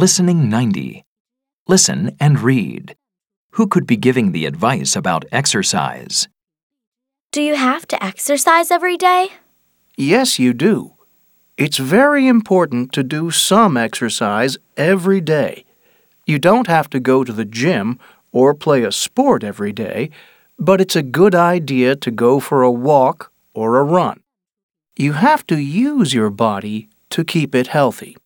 Listening 90. Listen and read. Who could be giving the advice about exercise? Do you have to exercise every day? Yes, you do. It's very important to do some exercise every day. You don't have to go to the gym or play a sport every day, but it's a good idea to go for a walk or a run. You have to use your body to keep it healthy.